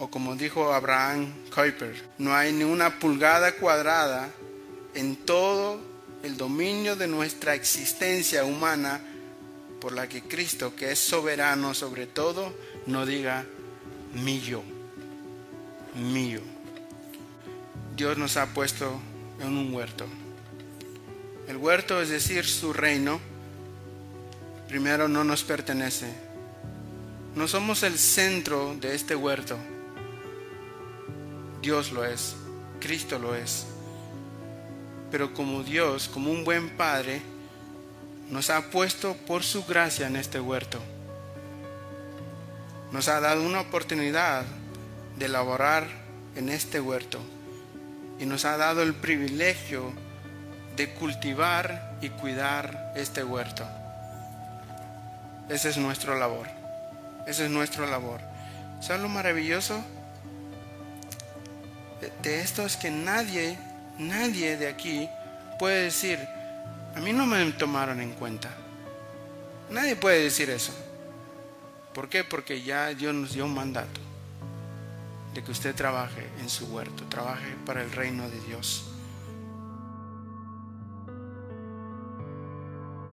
O como dijo Abraham Kuyper, no hay ni una pulgada cuadrada en todo el dominio de nuestra existencia humana por la que Cristo, que es soberano sobre todo, no diga mío, mío. Dios nos ha puesto en un huerto. El huerto, es decir, su reino, primero no nos pertenece. No somos el centro de este huerto. Dios lo es, Cristo lo es. Pero como Dios, como un buen Padre, nos ha puesto por su gracia en este huerto. Nos ha dado una oportunidad de laborar en este huerto y nos ha dado el privilegio de cultivar y cuidar este huerto. Esa es nuestra labor. Esa es nuestra labor. ¿Sabes lo maravilloso? De esto es que nadie, nadie de aquí puede decir, a mí no me tomaron en cuenta. Nadie puede decir eso. ¿Por qué? Porque ya Dios nos dio un mandato de que usted trabaje en su huerto, trabaje para el reino de Dios.